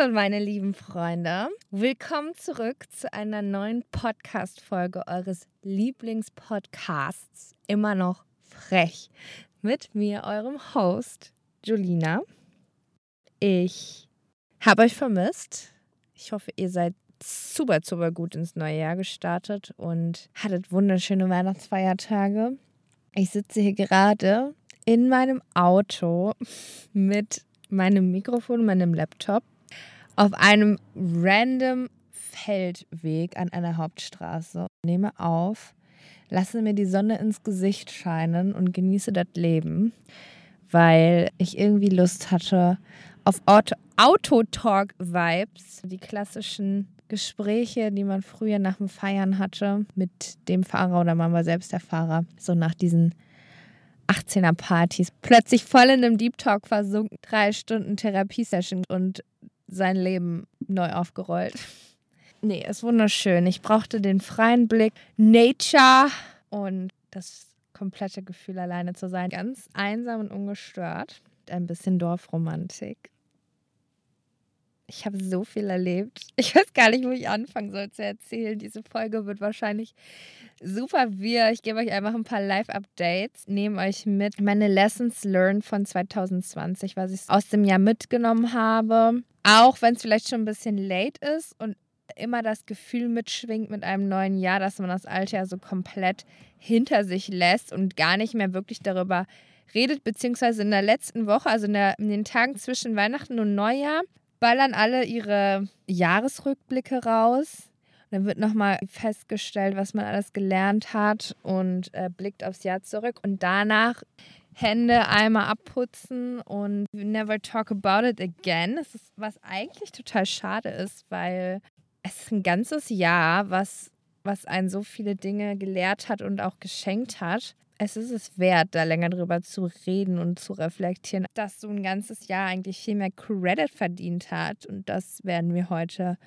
Hallo meine lieben Freunde, willkommen zurück zu einer neuen Podcast-Folge eures Lieblingspodcasts, immer noch frech, mit mir, eurem Host Julina. Ich habe euch vermisst. Ich hoffe, ihr seid super, super gut ins neue Jahr gestartet und hattet wunderschöne Weihnachtsfeiertage. Ich sitze hier gerade in meinem Auto mit meinem Mikrofon meinem Laptop auf einem random Feldweg an einer Hauptstraße. Nehme auf, lasse mir die Sonne ins Gesicht scheinen und genieße das Leben, weil ich irgendwie Lust hatte auf Auto-Talk-Vibes, die klassischen Gespräche, die man früher nach dem Feiern hatte mit dem Fahrer oder man war selbst der Fahrer, so nach diesen 18er Partys, plötzlich voll in einem Deep Talk versunken, drei Stunden Therapiesession und sein Leben neu aufgerollt. Nee, ist wunderschön. Ich brauchte den freien Blick, Nature und das komplette Gefühl, alleine zu sein. Ganz einsam und ungestört. Ein bisschen Dorfromantik. Ich habe so viel erlebt. Ich weiß gar nicht, wo ich anfangen soll zu erzählen. Diese Folge wird wahrscheinlich super wir. Ich gebe euch einfach ein paar Live-Updates, nehme euch mit meine Lessons learned von 2020, was ich aus dem Jahr mitgenommen habe. Auch wenn es vielleicht schon ein bisschen late ist und immer das Gefühl mitschwingt mit einem neuen Jahr, dass man das alte Jahr so komplett hinter sich lässt und gar nicht mehr wirklich darüber redet, beziehungsweise in der letzten Woche, also in, der, in den Tagen zwischen Weihnachten und Neujahr, ballern alle ihre Jahresrückblicke raus. Dann wird nochmal festgestellt, was man alles gelernt hat und äh, blickt aufs Jahr zurück. Und danach Hände einmal abputzen und never talk about it again. Das ist, was eigentlich total schade ist, weil es ist ein ganzes Jahr, was, was einen so viele Dinge gelehrt hat und auch geschenkt hat es ist es wert, da länger drüber zu reden und zu reflektieren, dass so ein ganzes Jahr eigentlich viel mehr Credit verdient hat. Und das werden wir heute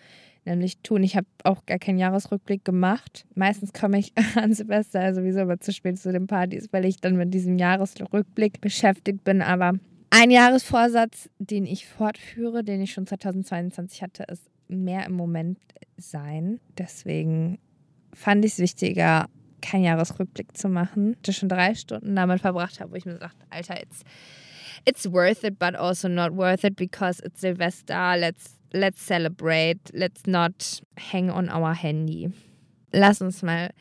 nämlich tun. Ich habe auch gar keinen Jahresrückblick gemacht. Meistens komme ich an Silvester sowieso aber zu spät zu den Partys, weil ich dann mit diesem Jahresrückblick beschäftigt bin. Aber ein Jahresvorsatz, den ich fortführe, den ich schon 2022 hatte, ist mehr im Moment sein. Deswegen fand ich es wichtiger, keinen Jahresrückblick zu machen. Ich schon drei Stunden damit verbracht habe, wo ich mir dachte, Alter, it's, it's worth it, but also not worth it because it's Silvester. Let's, let's celebrate. Let's not hang on our handy. Lass uns mal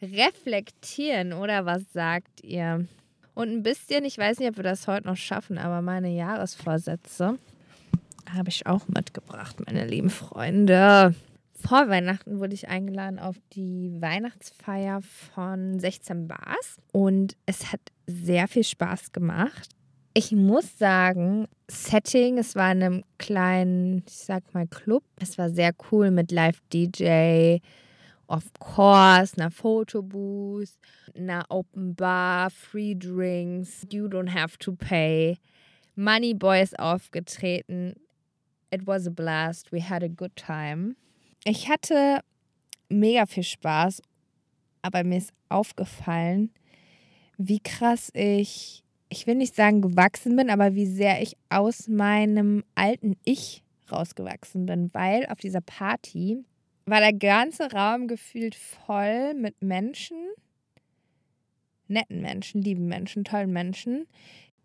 reflektieren, oder was sagt ihr? Und ein bisschen, ich weiß nicht, ob wir das heute noch schaffen, aber meine Jahresvorsätze habe ich auch mitgebracht, meine lieben Freunde vor Weihnachten wurde ich eingeladen auf die Weihnachtsfeier von 16 Bars und es hat sehr viel Spaß gemacht. Ich muss sagen, Setting, es war in einem kleinen, ich sag mal, Club. Es war sehr cool mit Live-DJ, of course, einer Fotobooth, einer Open Bar, Free Drinks, You Don't Have to Pay. Money Boy ist aufgetreten. It was a blast. We had a good time. Ich hatte mega viel Spaß, aber mir ist aufgefallen, wie krass ich, ich will nicht sagen gewachsen bin, aber wie sehr ich aus meinem alten Ich rausgewachsen bin, weil auf dieser Party war der ganze Raum gefühlt voll mit Menschen, netten Menschen, lieben Menschen, tollen Menschen,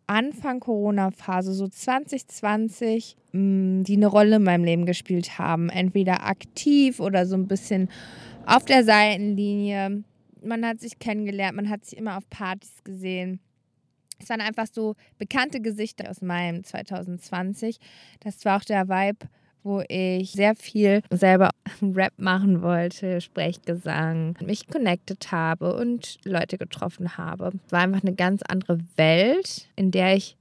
Anfang Corona-Phase, so 2020, mm, die eine Rolle in meinem Leben gespielt haben. Entweder aktiv oder so ein bisschen auf der Seitenlinie. Man hat sich kennengelernt, man hat sich immer auf Partys gesehen. Es waren einfach so bekannte Gesichter aus meinem 2020. Das war auch der Vibe wo ich sehr viel selber Rap machen wollte, Sprechgesang, mich connected habe und Leute getroffen habe. Es war einfach eine ganz andere Welt, in der ich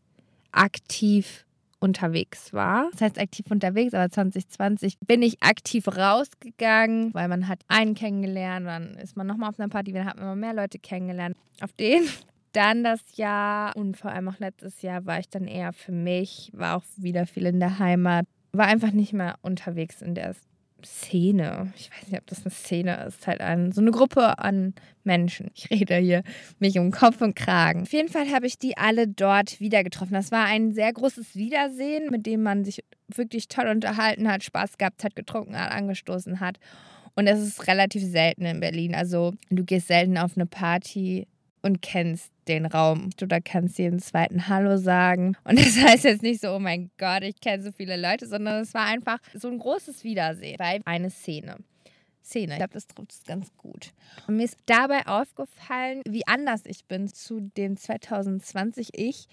aktiv unterwegs war. Das heißt aktiv unterwegs, aber 2020 bin ich aktiv rausgegangen, weil man hat einen kennengelernt, dann ist man nochmal auf einer Party, dann hat man immer mehr Leute kennengelernt. Auf den dann das Jahr und vor allem auch letztes Jahr war ich dann eher für mich, war auch wieder viel in der Heimat, war einfach nicht mehr unterwegs in der Szene. Ich weiß nicht, ob das eine Szene ist. Halt ein, so eine Gruppe an Menschen. Ich rede hier mich um Kopf und Kragen. Auf jeden Fall habe ich die alle dort wieder getroffen. Das war ein sehr großes Wiedersehen, mit dem man sich wirklich toll unterhalten hat, Spaß gehabt hat, getrunken hat, angestoßen hat. Und es ist relativ selten in Berlin. Also du gehst selten auf eine Party und kennst den Raum. Oder kannst jedem zweiten Hallo sagen. Und das heißt jetzt nicht so, oh mein Gott, ich kenne so viele Leute, sondern es war einfach so ein großes Wiedersehen bei eine Szene. Szene. Ich glaube, das trifft es ganz gut. Und mir ist dabei aufgefallen, wie anders ich bin zu dem 2020 ich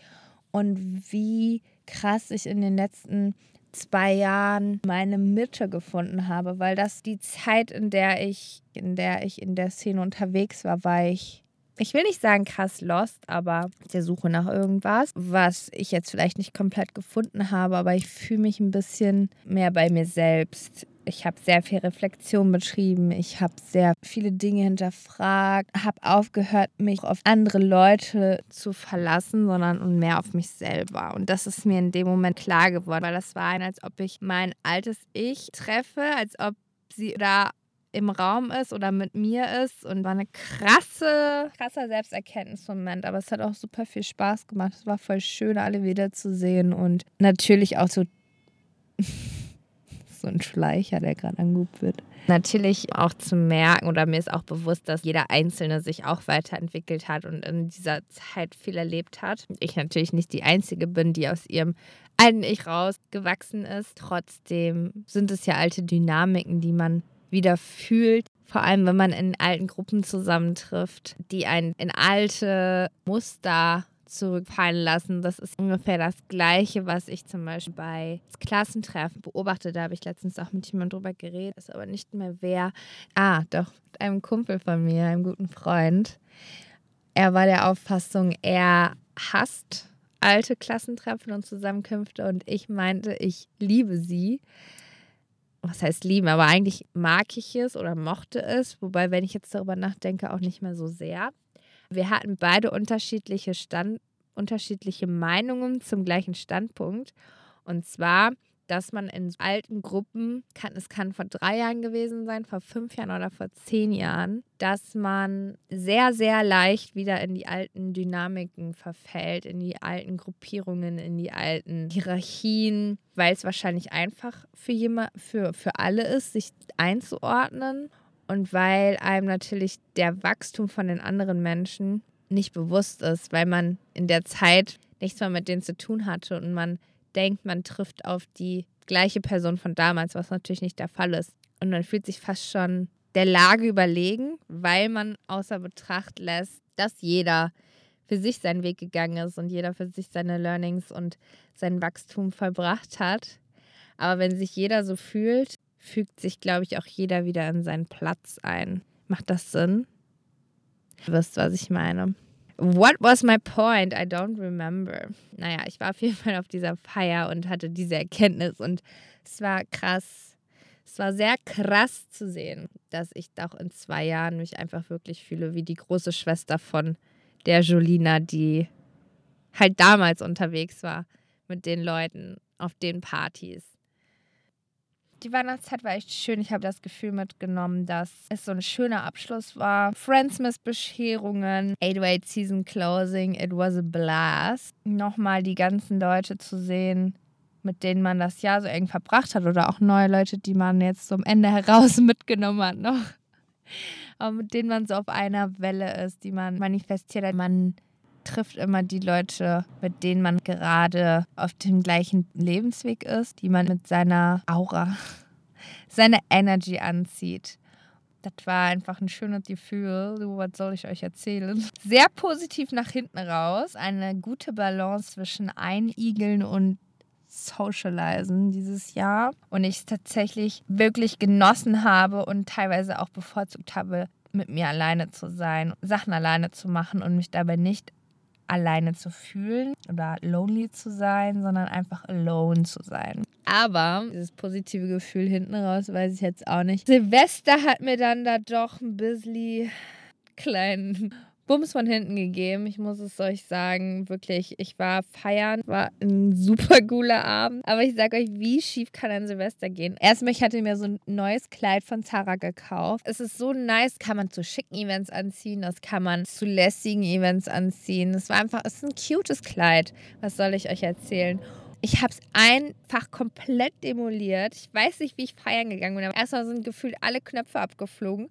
und wie krass ich in den letzten zwei Jahren meine Mitte gefunden habe, weil das die Zeit, in der ich, in der ich in der Szene unterwegs war, war ich ich will nicht sagen krass lost, aber der Suche nach irgendwas, was ich jetzt vielleicht nicht komplett gefunden habe, aber ich fühle mich ein bisschen mehr bei mir selbst. Ich habe sehr viel Reflexion betrieben, ich habe sehr viele Dinge hinterfragt, habe aufgehört, mich auf andere Leute zu verlassen, sondern mehr auf mich selber. Und das ist mir in dem Moment klar geworden, weil das war als ob ich mein altes Ich treffe, als ob sie da im Raum ist oder mit mir ist und war eine krasse, krasser Selbsterkenntnismoment. Aber es hat auch super viel Spaß gemacht. Es war voll schön, alle wiederzusehen und natürlich auch so, so ein Schleicher, der gerade angeguckt wird. Natürlich auch zu merken oder mir ist auch bewusst, dass jeder Einzelne sich auch weiterentwickelt hat und in dieser Zeit viel erlebt hat. Ich natürlich nicht die Einzige bin, die aus ihrem alten Ich rausgewachsen ist. Trotzdem sind es ja alte Dynamiken, die man wieder fühlt. Vor allem, wenn man in alten Gruppen zusammentrifft, die einen in alte Muster zurückfallen lassen. Das ist ungefähr das Gleiche, was ich zum Beispiel bei Klassentreffen beobachte. Da habe ich letztens auch mit jemandem drüber geredet, ist aber nicht mehr wer. Ah, doch, mit einem Kumpel von mir, einem guten Freund. Er war der Auffassung, er hasst alte Klassentreffen und Zusammenkünfte und ich meinte, ich liebe sie was heißt lieben, aber eigentlich mag ich es oder mochte es, wobei, wenn ich jetzt darüber nachdenke, auch nicht mehr so sehr. Wir hatten beide unterschiedliche Stand, unterschiedliche Meinungen zum gleichen Standpunkt. Und zwar, dass man in alten Gruppen, kann, es kann vor drei Jahren gewesen sein, vor fünf Jahren oder vor zehn Jahren, dass man sehr, sehr leicht wieder in die alten Dynamiken verfällt, in die alten Gruppierungen, in die alten Hierarchien, weil es wahrscheinlich einfach für, jemand, für, für alle ist, sich einzuordnen und weil einem natürlich der Wachstum von den anderen Menschen nicht bewusst ist, weil man in der Zeit nichts mehr mit denen zu tun hatte und man denkt, man trifft auf die gleiche Person von damals, was natürlich nicht der Fall ist. Und man fühlt sich fast schon der Lage überlegen, weil man außer Betracht lässt, dass jeder für sich seinen Weg gegangen ist und jeder für sich seine Learnings und sein Wachstum vollbracht hat. Aber wenn sich jeder so fühlt, fügt sich, glaube ich, auch jeder wieder in seinen Platz ein. Macht das Sinn? Du wirst, was ich meine. What was my point? I don't remember. Naja, ich war auf jeden Fall auf dieser Feier und hatte diese Erkenntnis und es war krass. Es war sehr krass zu sehen, dass ich doch in zwei Jahren mich einfach wirklich fühle wie die große Schwester von der Jolina, die halt damals unterwegs war mit den Leuten auf den Partys die Weihnachtszeit war echt schön. Ich habe das Gefühl mitgenommen, dass es so ein schöner Abschluss war. Friends Miss Bescherungen, 808 Season Closing, it was a blast. Nochmal die ganzen Leute zu sehen, mit denen man das Jahr so eng verbracht hat oder auch neue Leute, die man jetzt zum Ende heraus mitgenommen hat noch. Aber mit denen man so auf einer Welle ist, die man manifestiert hat. Man trifft immer die Leute, mit denen man gerade auf dem gleichen Lebensweg ist, die man mit seiner Aura, seiner Energy anzieht. Das war einfach ein schönes Gefühl. Was soll ich euch erzählen? Sehr positiv nach hinten raus. Eine gute Balance zwischen Einigeln und Socializen dieses Jahr. Und ich es tatsächlich wirklich genossen habe und teilweise auch bevorzugt habe, mit mir alleine zu sein, Sachen alleine zu machen und mich dabei nicht alleine zu fühlen oder lonely zu sein, sondern einfach alone zu sein. Aber dieses positive Gefühl hinten raus weiß ich jetzt auch nicht. Silvester hat mir dann da doch ein bisschen kleinen Bums von hinten gegeben. Ich muss es euch sagen, wirklich. Ich war feiern, war ein super cooler Abend. Aber ich sage euch, wie schief kann ein Silvester gehen? Erstmal, ich hatte mir so ein neues Kleid von Zara gekauft. Es ist so nice, kann man zu schicken Events anziehen, das kann man zu lässigen Events anziehen. Es war einfach, es ist ein cutes Kleid. Was soll ich euch erzählen? Ich habe es einfach komplett demoliert. Ich weiß nicht, wie ich feiern gegangen bin. Aber erstmal sind gefühlt alle Knöpfe abgeflogen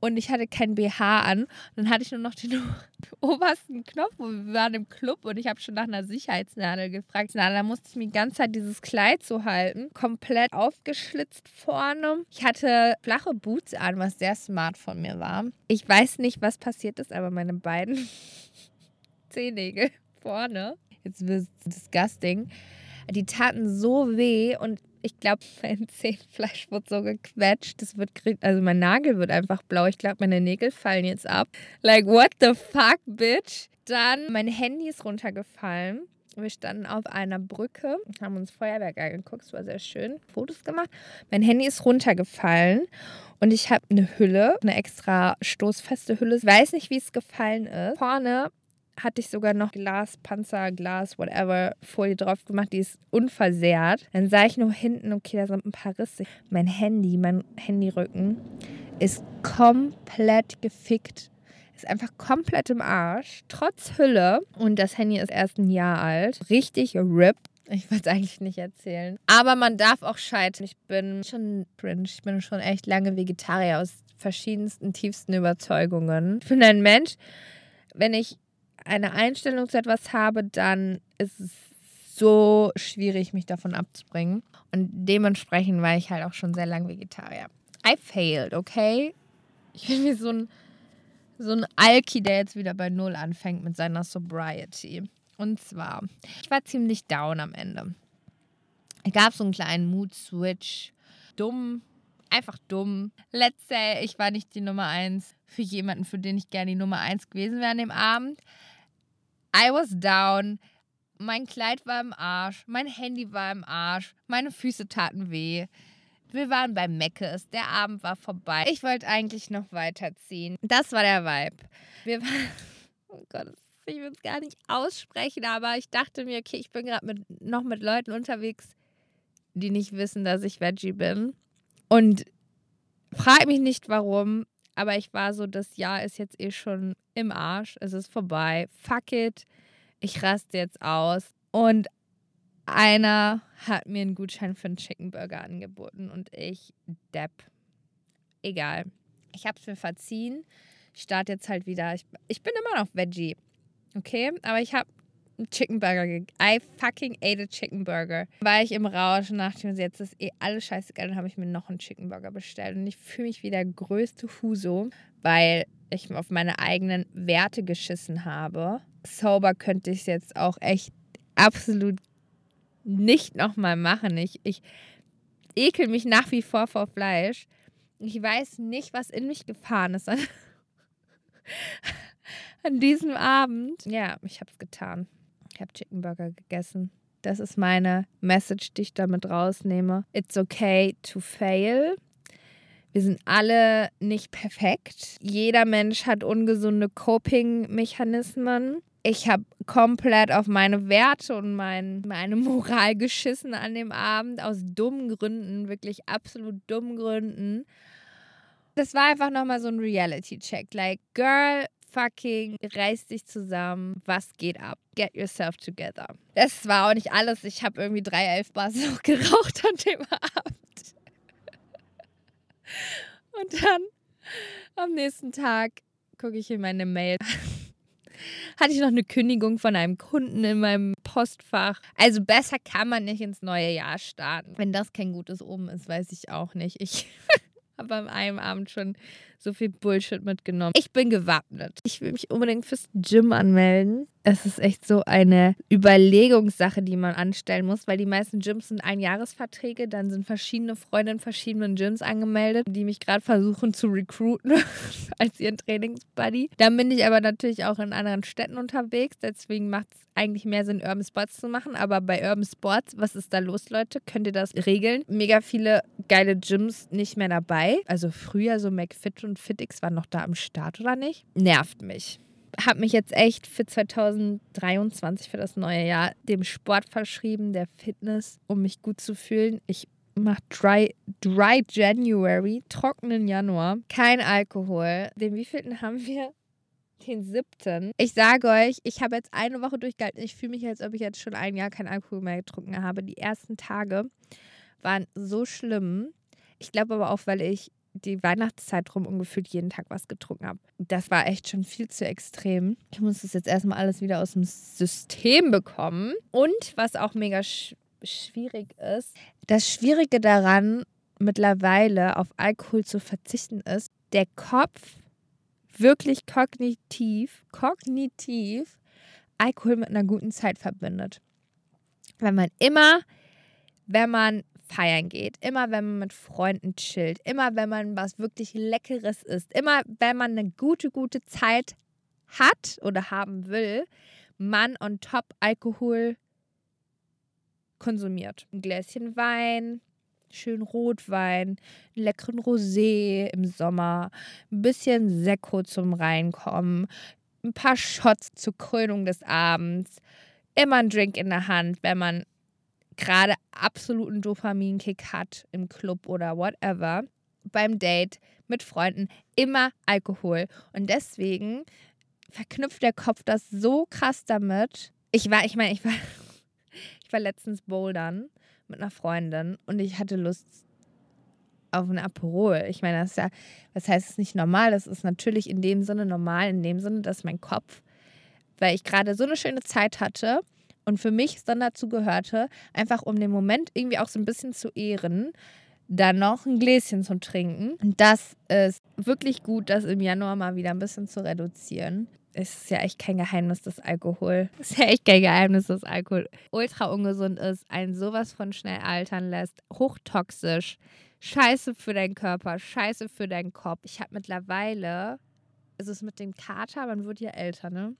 und ich hatte kein BH an. Dann hatte ich nur noch den obersten Knopf. Wir waren im Club und ich habe schon nach einer Sicherheitsnadel gefragt. Na, da musste ich mir die ganze Zeit dieses Kleid so halten. Komplett aufgeschlitzt vorne. Ich hatte flache Boots an, was sehr smart von mir war. Ich weiß nicht, was passiert ist, aber meine beiden Zehennägel vorne. Jetzt wird es disgusting die taten so weh und ich glaube, mein Zehenfleisch wird so gequetscht. Das wird, also mein Nagel wird einfach blau. Ich glaube, meine Nägel fallen jetzt ab. Like, what the fuck, bitch? Dann, mein Handy ist runtergefallen. Wir standen auf einer Brücke, haben uns Feuerwerk angeguckt, es war sehr schön, Fotos gemacht. Mein Handy ist runtergefallen und ich habe eine Hülle, eine extra stoßfeste Hülle. Ich weiß nicht, wie es gefallen ist. Vorne hatte ich sogar noch Glas, Panzer, Glas, whatever, Folie drauf gemacht. Die ist unversehrt. Dann sah ich nur hinten, okay, da sind ein paar Risse. Mein Handy, mein Handyrücken ist komplett gefickt. Ist einfach komplett im Arsch. Trotz Hülle. Und das Handy ist erst ein Jahr alt. Richtig RIP. Ich wollte es eigentlich nicht erzählen. Aber man darf auch scheitern. Ich bin schon cringe. Ich bin schon echt lange Vegetarier aus verschiedensten, tiefsten Überzeugungen. Ich bin ein Mensch, wenn ich eine Einstellung zu etwas habe, dann ist es so schwierig, mich davon abzubringen. Und dementsprechend war ich halt auch schon sehr lange Vegetarier. I failed, okay? Ich bin wie so ein, so ein Alki, der jetzt wieder bei Null anfängt mit seiner Sobriety. Und zwar, ich war ziemlich down am Ende. Es gab so einen kleinen Mood-Switch. Dumm, einfach dumm. Let's say, ich war nicht die Nummer eins für jemanden, für den ich gerne die Nummer eins gewesen wäre an dem Abend. I was down. Mein Kleid war im Arsch, mein Handy war im Arsch, meine Füße taten weh. Wir waren bei Meckes, der Abend war vorbei. Ich wollte eigentlich noch weiterziehen. Das war der Vibe. Wir waren, oh Gott, ich will es gar nicht aussprechen, aber ich dachte mir, okay, ich bin gerade noch mit Leuten unterwegs, die nicht wissen, dass ich Veggie bin. Und frag mich nicht warum, aber ich war so, das Jahr ist jetzt eh schon im Arsch. Es ist vorbei. Fuck it. Ich raste jetzt aus. Und einer hat mir einen Gutschein für einen Chicken Burger angeboten und ich, Depp. Egal. Ich habe es mir verziehen. Ich starte jetzt halt wieder. Ich, ich bin immer noch Veggie. Okay? Aber ich habe Chicken Burger I fucking ate a Chicken Burger. War ich im Rausch und dachte mir, jetzt ist eh alles scheißegal. Dann habe ich mir noch einen Chicken Burger bestellt. Und ich fühle mich wie der größte Huso, weil ich auf meine eigenen Werte geschissen habe. Sober könnte ich es jetzt auch echt absolut nicht nochmal machen. Ich, ich ekel mich nach wie vor vor Fleisch. Ich weiß nicht, was in mich gefahren ist an, an diesem Abend. Ja, ich habe es getan. Ich habe Chicken Burger gegessen. Das ist meine Message, die ich damit rausnehme. It's okay to fail. Wir sind alle nicht perfekt. Jeder Mensch hat ungesunde Coping-Mechanismen. Ich habe komplett auf meine Werte und mein, meine Moral geschissen an dem Abend aus dummen Gründen, wirklich absolut dummen Gründen. Das war einfach nochmal so ein Reality-Check. Like, Girl, fucking reiß dich zusammen. Was geht ab? Get yourself together. Das war auch nicht alles. Ich habe irgendwie drei Elfbars noch geraucht an dem Abend. Und dann am nächsten Tag gucke ich in meine Mail. Hatte ich noch eine Kündigung von einem Kunden in meinem Postfach. Also besser kann man nicht ins neue Jahr starten. Wenn das kein gutes Omen ist, weiß ich auch nicht. Ich habe am einem Abend schon so viel Bullshit mitgenommen. Ich bin gewappnet. Ich will mich unbedingt fürs Gym anmelden. Es ist echt so eine Überlegungssache, die man anstellen muss, weil die meisten Gyms sind Einjahresverträge. Dann sind verschiedene Freunde in verschiedenen Gyms angemeldet, die mich gerade versuchen zu recruiten als ihren Trainingsbuddy. Dann bin ich aber natürlich auch in anderen Städten unterwegs. Deswegen macht es eigentlich mehr Sinn, Urban Sports zu machen. Aber bei Urban Sports, was ist da los, Leute? Könnt ihr das regeln? Mega viele geile Gyms nicht mehr dabei. Also früher so McFit und FitX waren noch da am Start oder nicht? Nervt mich. habe mich jetzt echt für 2023, für das neue Jahr, dem Sport verschrieben, der Fitness, um mich gut zu fühlen. Ich mache Dry, Dry January, trockenen Januar, kein Alkohol. Den wievielten haben wir? Den siebten. Ich sage euch, ich habe jetzt eine Woche durchgehalten. Ich fühle mich, als ob ich jetzt schon ein Jahr kein Alkohol mehr getrunken habe. Die ersten Tage waren so schlimm. Ich glaube aber auch, weil ich die Weihnachtszeit rum ungefühlt jeden Tag was getrunken habe. Das war echt schon viel zu extrem. Ich muss das jetzt erstmal alles wieder aus dem System bekommen. Und was auch mega sch schwierig ist, das Schwierige daran, mittlerweile auf Alkohol zu verzichten, ist, der Kopf wirklich kognitiv, kognitiv Alkohol mit einer guten Zeit verbindet. Wenn man immer, wenn man feiern geht, immer wenn man mit Freunden chillt, immer wenn man was wirklich Leckeres isst, immer wenn man eine gute, gute Zeit hat oder haben will, man on top Alkohol konsumiert. Ein Gläschen Wein, schön Rotwein, einen leckeren Rosé im Sommer, ein bisschen Sekko zum Reinkommen, ein paar Shots zur Krönung des Abends, immer ein Drink in der Hand, wenn man gerade absoluten Dopaminkick hat im Club oder whatever, beim Date mit Freunden, immer Alkohol. Und deswegen verknüpft der Kopf das so krass damit. Ich war, ich meine, ich war, ich war letztens bouldern mit einer Freundin und ich hatte Lust auf ein Aperol. Ich meine, das ist ja, was heißt es nicht normal? Das ist natürlich in dem Sinne normal, in dem Sinne, dass mein Kopf, weil ich gerade so eine schöne Zeit hatte, und für mich dann dazu gehörte, einfach um den Moment irgendwie auch so ein bisschen zu ehren, dann noch ein Gläschen zu trinken. Und das ist wirklich gut, das im Januar mal wieder ein bisschen zu reduzieren. Es ist ja echt kein Geheimnis, dass Alkohol, es ist ja echt kein Geheimnis, dass Alkohol ultra ungesund ist, einen sowas von schnell altern lässt, hochtoxisch, scheiße für deinen Körper, scheiße für deinen Kopf. Ich habe mittlerweile, ist es mit dem Kater, man wird ja älter, ne?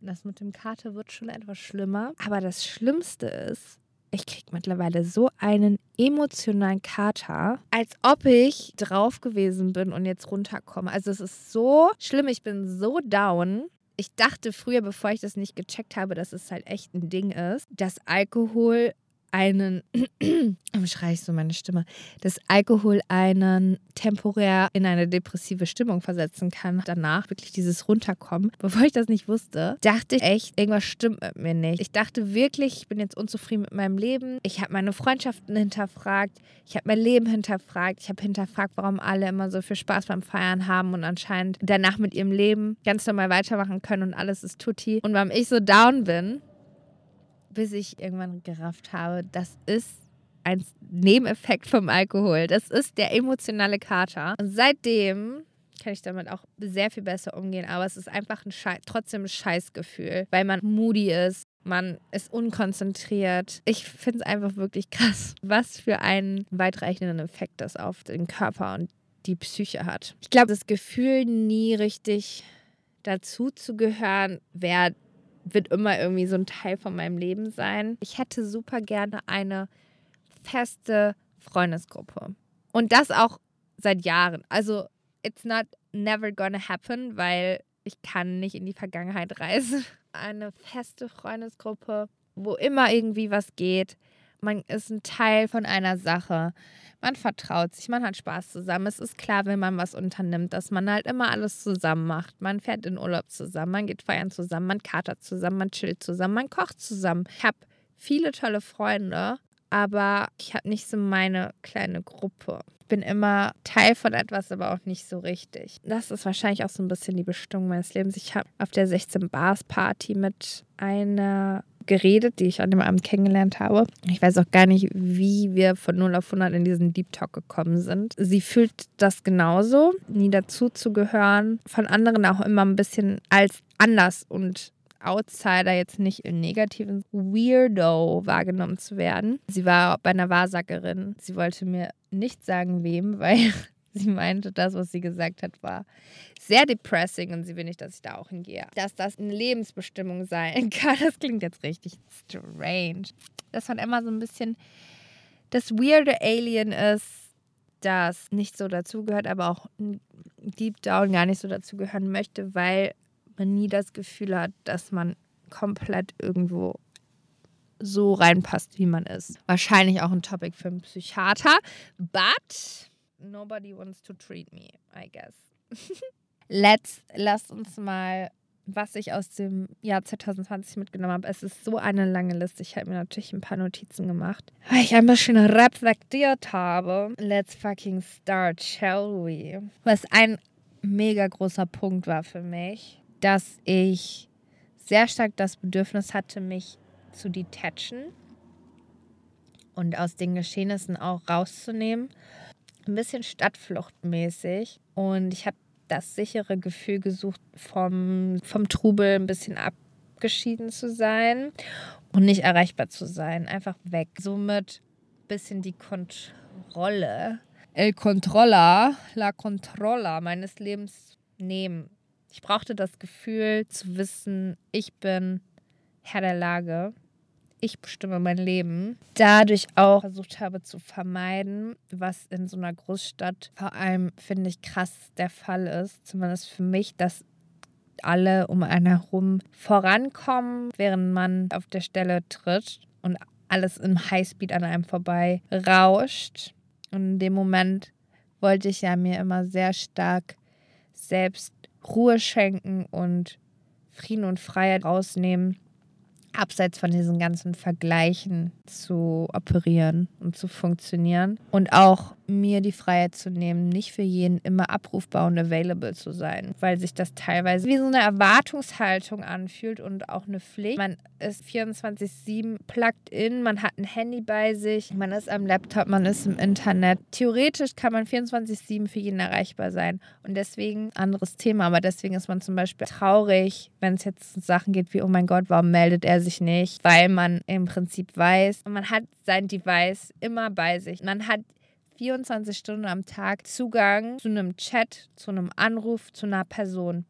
Das mit dem Kater wird schon etwas schlimmer. Aber das Schlimmste ist, ich kriege mittlerweile so einen emotionalen Kater, als ob ich drauf gewesen bin und jetzt runterkomme. Also es ist so schlimm, ich bin so down. Ich dachte früher, bevor ich das nicht gecheckt habe, dass es halt echt ein Ding ist, dass Alkohol einen, schreie ich so meine Stimme, dass Alkohol einen temporär in eine depressive Stimmung versetzen kann. Danach wirklich dieses Runterkommen. Bevor ich das nicht wusste, dachte ich echt, irgendwas stimmt mit mir nicht. Ich dachte wirklich, ich bin jetzt unzufrieden mit meinem Leben. Ich habe meine Freundschaften hinterfragt. Ich habe mein Leben hinterfragt. Ich habe hinterfragt, warum alle immer so viel Spaß beim Feiern haben und anscheinend danach mit ihrem Leben ganz normal weitermachen können und alles ist tutti. Und warum ich so down bin, bis ich irgendwann gerafft habe, das ist ein Nebeneffekt vom Alkohol. Das ist der emotionale Kater. Und seitdem kann ich damit auch sehr viel besser umgehen. Aber es ist einfach ein Schei trotzdem ein Scheißgefühl, weil man moody ist. Man ist unkonzentriert. Ich finde es einfach wirklich krass, was für einen weitreichenden Effekt das auf den Körper und die Psyche hat. Ich glaube, das Gefühl, nie richtig dazu zu gehören, wäre wird immer irgendwie so ein Teil von meinem Leben sein. Ich hätte super gerne eine feste Freundesgruppe. Und das auch seit Jahren. Also, it's not never gonna happen, weil ich kann nicht in die Vergangenheit reisen. Eine feste Freundesgruppe, wo immer irgendwie was geht. Man ist ein Teil von einer Sache man vertraut sich, man hat Spaß zusammen. Es ist klar, wenn man was unternimmt, dass man halt immer alles zusammen macht. Man fährt in Urlaub zusammen, man geht feiern zusammen, man katert zusammen, man chillt zusammen, man kocht zusammen. Ich habe viele tolle Freunde, aber ich habe nicht so meine kleine Gruppe. Ich bin immer Teil von etwas, aber auch nicht so richtig. Das ist wahrscheinlich auch so ein bisschen die Bestimmung meines Lebens. Ich habe auf der 16 Bars Party mit einer geredet, die ich an dem Abend kennengelernt habe. Ich weiß auch gar nicht, wie wir von 0 auf 100 in diesen Deep Talk gekommen sind. Sie fühlt das genauso, nie dazu zu gehören, von anderen auch immer ein bisschen als anders und Outsider jetzt nicht im negativen Weirdo wahrgenommen zu werden. Sie war bei einer Wahrsagerin. Sie wollte mir nicht sagen, wem, weil Sie meinte, das, was sie gesagt hat, war sehr depressing und sie will nicht, dass ich da auch hingehe. Dass das eine Lebensbestimmung sein kann, das klingt jetzt richtig strange. Dass man immer so ein bisschen das weirde Alien ist, das nicht so dazugehört, aber auch deep down gar nicht so dazugehören möchte, weil man nie das Gefühl hat, dass man komplett irgendwo so reinpasst, wie man ist. Wahrscheinlich auch ein Topic für einen Psychiater, but nobody wants to treat me, I guess. Let's, lass uns mal, was ich aus dem Jahr 2020 mitgenommen habe. Es ist so eine lange Liste. Ich habe mir natürlich ein paar Notizen gemacht, weil ich ein bisschen reflektiert habe. Let's fucking start, shall we? Was ein mega großer Punkt war für mich, dass ich sehr stark das Bedürfnis hatte, mich zu detachen und aus den Geschehnissen auch rauszunehmen. Ein bisschen stadtfluchtmäßig. Und ich habe das sichere Gefühl gesucht, vom, vom Trubel ein bisschen abgeschieden zu sein und nicht erreichbar zu sein. Einfach weg. Somit ein bisschen die Kontrolle, el Controller, la Controlla meines Lebens nehmen. Ich brauchte das Gefühl zu wissen, ich bin Herr der Lage ich bestimme mein Leben, dadurch auch versucht habe zu vermeiden, was in so einer Großstadt vor allem, finde ich, krass der Fall ist, zumindest für mich, dass alle um einen herum vorankommen, während man auf der Stelle tritt und alles im Highspeed an einem vorbei rauscht. Und in dem Moment wollte ich ja mir immer sehr stark selbst Ruhe schenken und Frieden und Freiheit rausnehmen abseits von diesen ganzen Vergleichen zu operieren und zu funktionieren. Und auch mir die Freiheit zu nehmen, nicht für jeden immer abrufbar und available zu sein, weil sich das teilweise wie so eine Erwartungshaltung anfühlt und auch eine Pflicht. Man ist 24/7 plugged in, man hat ein Handy bei sich, man ist am Laptop, man ist im Internet. Theoretisch kann man 24/7 für jeden erreichbar sein und deswegen anderes Thema, aber deswegen ist man zum Beispiel traurig, wenn es jetzt um Sachen geht wie oh mein Gott, warum meldet er sich nicht, weil man im Prinzip weiß, man hat sein Device immer bei sich. Man hat 24 Stunden am Tag Zugang zu einem Chat, zu einem Anruf, zu einer Person.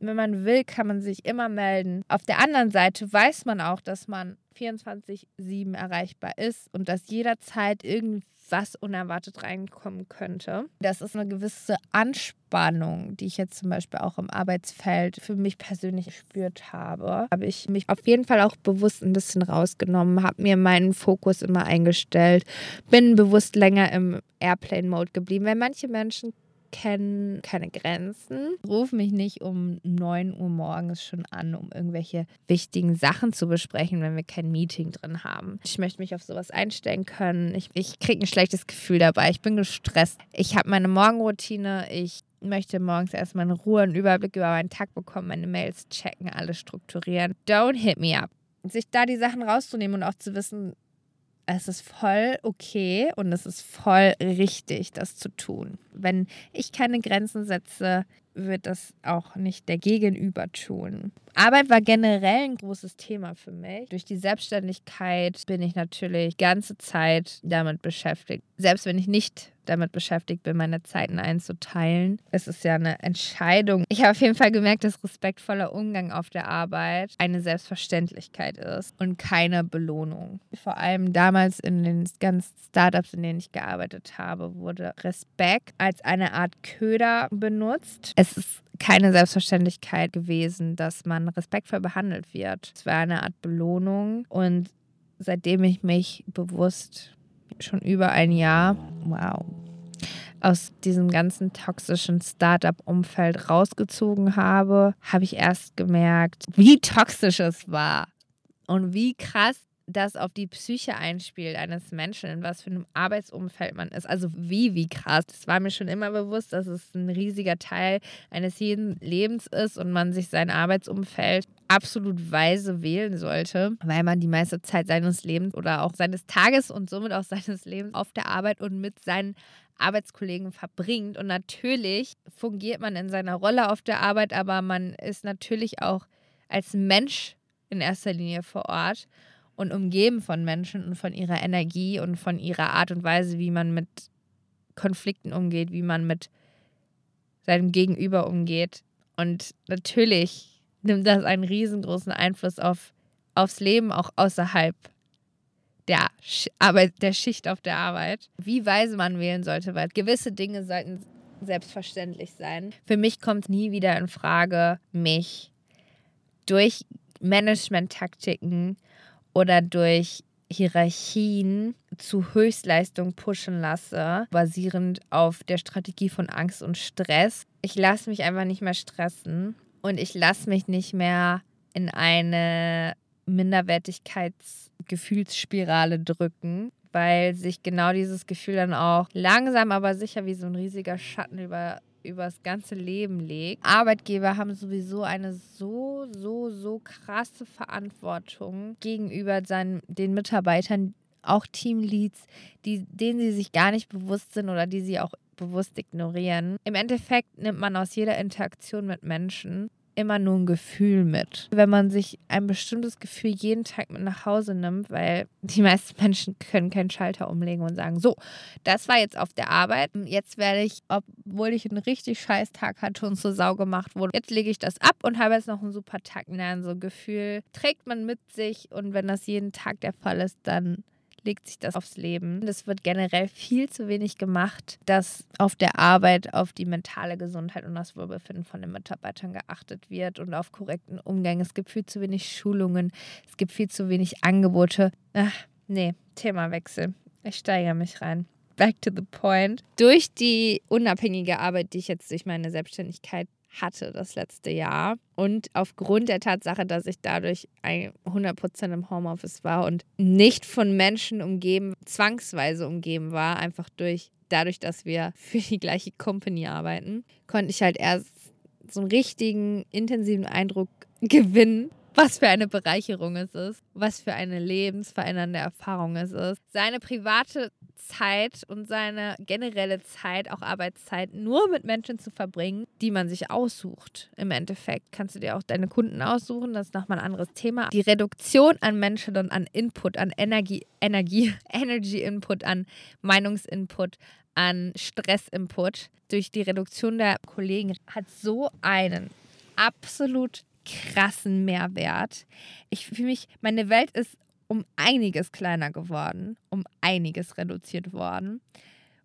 Wenn man will, kann man sich immer melden. Auf der anderen Seite weiß man auch, dass man 24-7 erreichbar ist und dass jederzeit irgendwie was unerwartet reinkommen könnte. Das ist eine gewisse Anspannung, die ich jetzt zum Beispiel auch im Arbeitsfeld für mich persönlich gespürt habe. Habe ich mich auf jeden Fall auch bewusst ein bisschen rausgenommen, habe mir meinen Fokus immer eingestellt, bin bewusst länger im Airplane-Mode geblieben, weil manche Menschen kennen keine Grenzen. Ruf mich nicht um 9 Uhr morgens schon an, um irgendwelche wichtigen Sachen zu besprechen, wenn wir kein Meeting drin haben. Ich möchte mich auf sowas einstellen können. Ich, ich kriege ein schlechtes Gefühl dabei. Ich bin gestresst. Ich habe meine Morgenroutine. Ich möchte morgens erstmal in Ruhe einen Überblick über meinen Tag bekommen, meine Mails checken, alles strukturieren. Don't hit me up. Sich da die Sachen rauszunehmen und auch zu wissen, es ist voll okay und es ist voll richtig, das zu tun. Wenn ich keine Grenzen setze, wird das auch nicht der Gegenüber tun. Arbeit war generell ein großes Thema für mich. Durch die Selbstständigkeit bin ich natürlich ganze Zeit damit beschäftigt. Selbst wenn ich nicht damit beschäftigt bin, meine Zeiten einzuteilen. Es ist ja eine Entscheidung. Ich habe auf jeden Fall gemerkt, dass respektvoller Umgang auf der Arbeit eine Selbstverständlichkeit ist und keine Belohnung. Vor allem damals in den ganzen Startups, in denen ich gearbeitet habe, wurde Respekt als eine Art Köder benutzt. Es ist keine Selbstverständlichkeit gewesen, dass man respektvoll behandelt wird. Es war eine Art Belohnung und seitdem ich mich bewusst schon über ein Jahr, wow, aus diesem ganzen toxischen Startup-Umfeld rausgezogen habe, habe ich erst gemerkt, wie toxisch es war und wie krass das auf die Psyche einspielt eines Menschen, in was für einem Arbeitsumfeld man ist. Also wie, wie krass. Es war mir schon immer bewusst, dass es ein riesiger Teil eines jeden Lebens ist und man sich sein Arbeitsumfeld absolut weise wählen sollte, weil man die meiste Zeit seines Lebens oder auch seines Tages und somit auch seines Lebens auf der Arbeit und mit seinen Arbeitskollegen verbringt. Und natürlich fungiert man in seiner Rolle auf der Arbeit, aber man ist natürlich auch als Mensch in erster Linie vor Ort und umgeben von Menschen und von ihrer Energie und von ihrer Art und Weise, wie man mit Konflikten umgeht, wie man mit seinem Gegenüber umgeht. Und natürlich nimmt das einen riesengroßen Einfluss auf, aufs Leben, auch außerhalb der, Arbeit, der Schicht auf der Arbeit. Wie weise man wählen sollte, weil gewisse Dinge sollten selbstverständlich sein. Für mich kommt nie wieder in Frage, mich durch Management-Taktiken oder durch Hierarchien zu Höchstleistung pushen lasse, basierend auf der Strategie von Angst und Stress. Ich lasse mich einfach nicht mehr stressen und ich lasse mich nicht mehr in eine Minderwertigkeitsgefühlsspirale drücken, weil sich genau dieses Gefühl dann auch langsam aber sicher wie so ein riesiger Schatten über über das ganze Leben legt. Arbeitgeber haben sowieso eine so, so, so krasse Verantwortung gegenüber seinen, den Mitarbeitern, auch Teamleads, die, denen sie sich gar nicht bewusst sind oder die sie auch bewusst ignorieren. Im Endeffekt nimmt man aus jeder Interaktion mit Menschen immer nur ein Gefühl mit. Wenn man sich ein bestimmtes Gefühl jeden Tag mit nach Hause nimmt, weil die meisten Menschen können keinen Schalter umlegen und sagen, so, das war jetzt auf der Arbeit, jetzt werde ich, obwohl ich einen richtig scheiß Tag hatte und zur Sau gemacht wurde, jetzt lege ich das ab und habe jetzt noch einen super Tag. Nein, so ein Gefühl trägt man mit sich und wenn das jeden Tag der Fall ist, dann legt sich das aufs Leben. Es wird generell viel zu wenig gemacht, dass auf der Arbeit auf die mentale Gesundheit und das Wohlbefinden von den Mitarbeitern geachtet wird und auf korrekten Umgang. Es gibt viel zu wenig Schulungen, es gibt viel zu wenig Angebote. Ach, nee, Themawechsel. Ich steigere mich rein. Back to the point. Durch die unabhängige Arbeit, die ich jetzt durch meine Selbstständigkeit hatte das letzte Jahr. Und aufgrund der Tatsache, dass ich dadurch 100% im Homeoffice war und nicht von Menschen umgeben, zwangsweise umgeben war, einfach durch dadurch, dass wir für die gleiche Company arbeiten, konnte ich halt erst so einen richtigen, intensiven Eindruck gewinnen, was für eine Bereicherung es ist, was für eine lebensverändernde Erfahrung es ist. Seine private Zeit und seine generelle Zeit, auch Arbeitszeit, nur mit Menschen zu verbringen, die man sich aussucht. Im Endeffekt kannst du dir auch deine Kunden aussuchen, das ist nochmal ein anderes Thema. Die Reduktion an Menschen und an Input, an Energie, Energie, Energy-Input, an Meinungsinput, an Stressinput durch die Reduktion der Kollegen hat so einen absolut krassen Mehrwert. Ich fühle mich, meine Welt ist um einiges kleiner geworden, um einiges reduziert worden.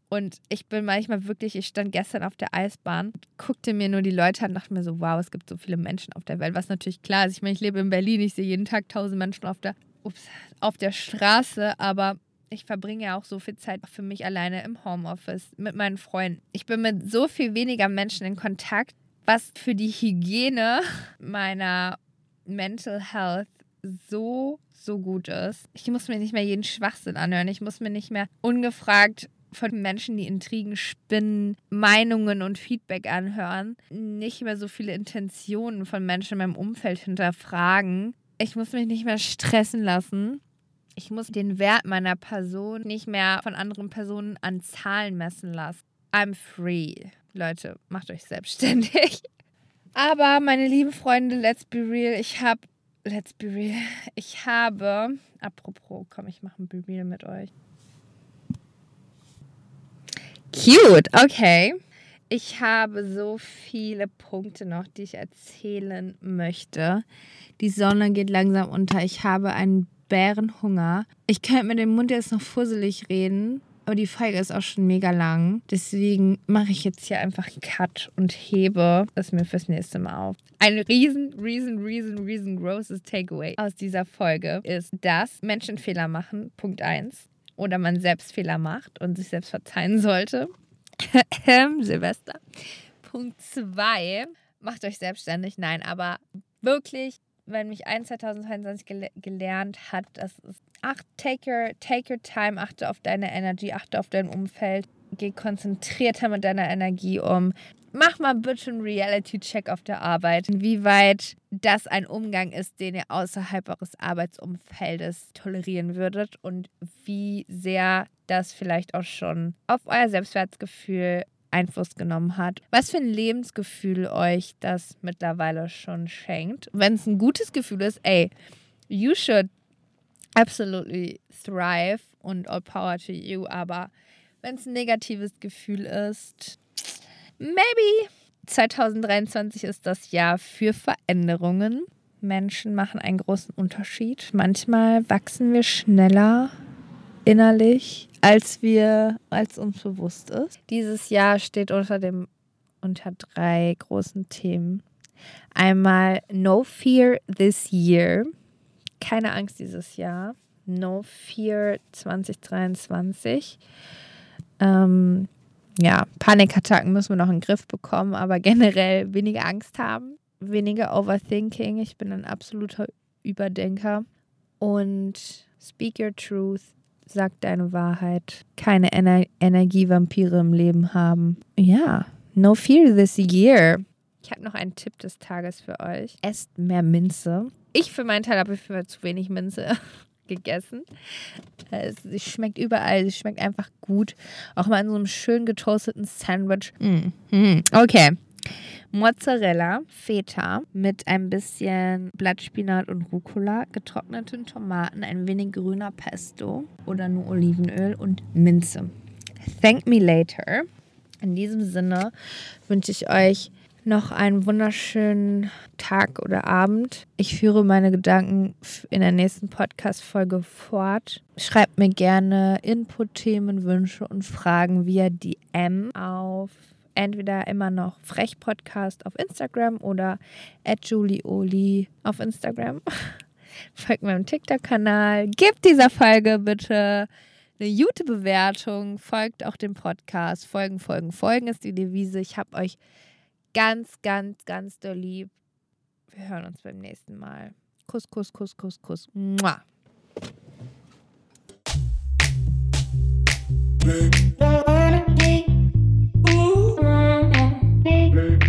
Und ich bin manchmal wirklich, ich stand gestern auf der Eisbahn, guckte mir nur die Leute an und dachte mir so, wow, es gibt so viele Menschen auf der Welt. Was natürlich klar ist. Ich meine, ich lebe in Berlin, ich sehe jeden Tag tausend Menschen auf der, ups, auf der Straße, aber ich verbringe ja auch so viel Zeit für mich alleine im Homeoffice mit meinen Freunden. Ich bin mit so viel weniger Menschen in Kontakt, was für die Hygiene meiner Mental Health so, so gut ist. Ich muss mir nicht mehr jeden Schwachsinn anhören. Ich muss mir nicht mehr ungefragt von Menschen, die Intrigen spinnen, Meinungen und Feedback anhören. Nicht mehr so viele Intentionen von Menschen in meinem Umfeld hinterfragen. Ich muss mich nicht mehr stressen lassen. Ich muss den Wert meiner Person nicht mehr von anderen Personen an Zahlen messen lassen. I'm free. Leute, macht euch selbstständig. Aber meine lieben Freunde, let's be real, ich habe, let's be real, ich habe, apropos, komm, ich mache ein Be real mit euch. Cute, okay. Ich habe so viele Punkte noch, die ich erzählen möchte. Die Sonne geht langsam unter. Ich habe einen Bärenhunger. Ich könnte mit dem Mund jetzt noch fusselig reden, aber die Folge ist auch schon mega lang. Deswegen mache ich jetzt hier einfach Cut und hebe es mir fürs nächste Mal auf. Ein riesen, riesen, riesen, riesengroßes Takeaway aus dieser Folge ist, dass Menschen Fehler machen. Punkt 1. Oder man selbst Fehler macht und sich selbst verzeihen sollte. Silvester. Punkt 2. Macht euch selbstständig. Nein, aber wirklich wenn mich ein 2022 gel gelernt hat, das ist, ach, take your, take your time, achte auf deine Energie, achte auf dein Umfeld, geh konzentrierter mit deiner Energie um. Mach mal bitte einen Reality-Check auf der Arbeit, inwieweit das ein Umgang ist, den ihr außerhalb eures Arbeitsumfeldes tolerieren würdet und wie sehr das vielleicht auch schon auf euer Selbstwertgefühl Einfluss genommen hat. Was für ein Lebensgefühl euch das mittlerweile schon schenkt. Wenn es ein gutes Gefühl ist, ey, you should absolutely thrive und all power to you. Aber wenn es ein negatives Gefühl ist, maybe 2023 ist das Jahr für Veränderungen. Menschen machen einen großen Unterschied. Manchmal wachsen wir schneller innerlich, als wir, als uns bewusst ist. Dieses Jahr steht unter dem unter drei großen Themen. Einmal No Fear This Year. Keine Angst dieses Jahr. No Fear 2023. Ähm, ja, Panikattacken müssen wir noch in den Griff bekommen, aber generell weniger Angst haben, weniger Overthinking. Ich bin ein absoluter Überdenker. Und Speak Your Truth, sag deine Wahrheit. Keine Ener Energievampire im Leben haben. Ja, no fear this year. Ich habe noch einen Tipp des Tages für euch. Esst mehr Minze. Ich für meinen Teil habe für zu wenig Minze gegessen. Sie schmeckt überall, sie schmeckt einfach gut. Auch mal in so einem schön getoasteten Sandwich. Mm, mm, okay. Mozzarella, Feta mit ein bisschen Blattspinat und Rucola, getrockneten Tomaten, ein wenig grüner Pesto oder nur Olivenöl und Minze. Thank me later. In diesem Sinne wünsche ich euch noch einen wunderschönen Tag oder Abend. Ich führe meine Gedanken in der nächsten Podcast-Folge fort. Schreibt mir gerne Input, Themen, Wünsche und Fragen via DM auf entweder immer noch Frech Podcast auf Instagram oder at Julieoli auf Instagram. Folgt meinem TikTok-Kanal. Gebt dieser Folge bitte eine gute Bewertung. Folgt auch dem Podcast. Folgen, folgen, folgen ist die Devise. Ich habe euch ganz, ganz, ganz doll lieb. Wir hören uns beim nächsten Mal. Kuss, Kuss, Kuss, Kuss, Kuss. Mua. day.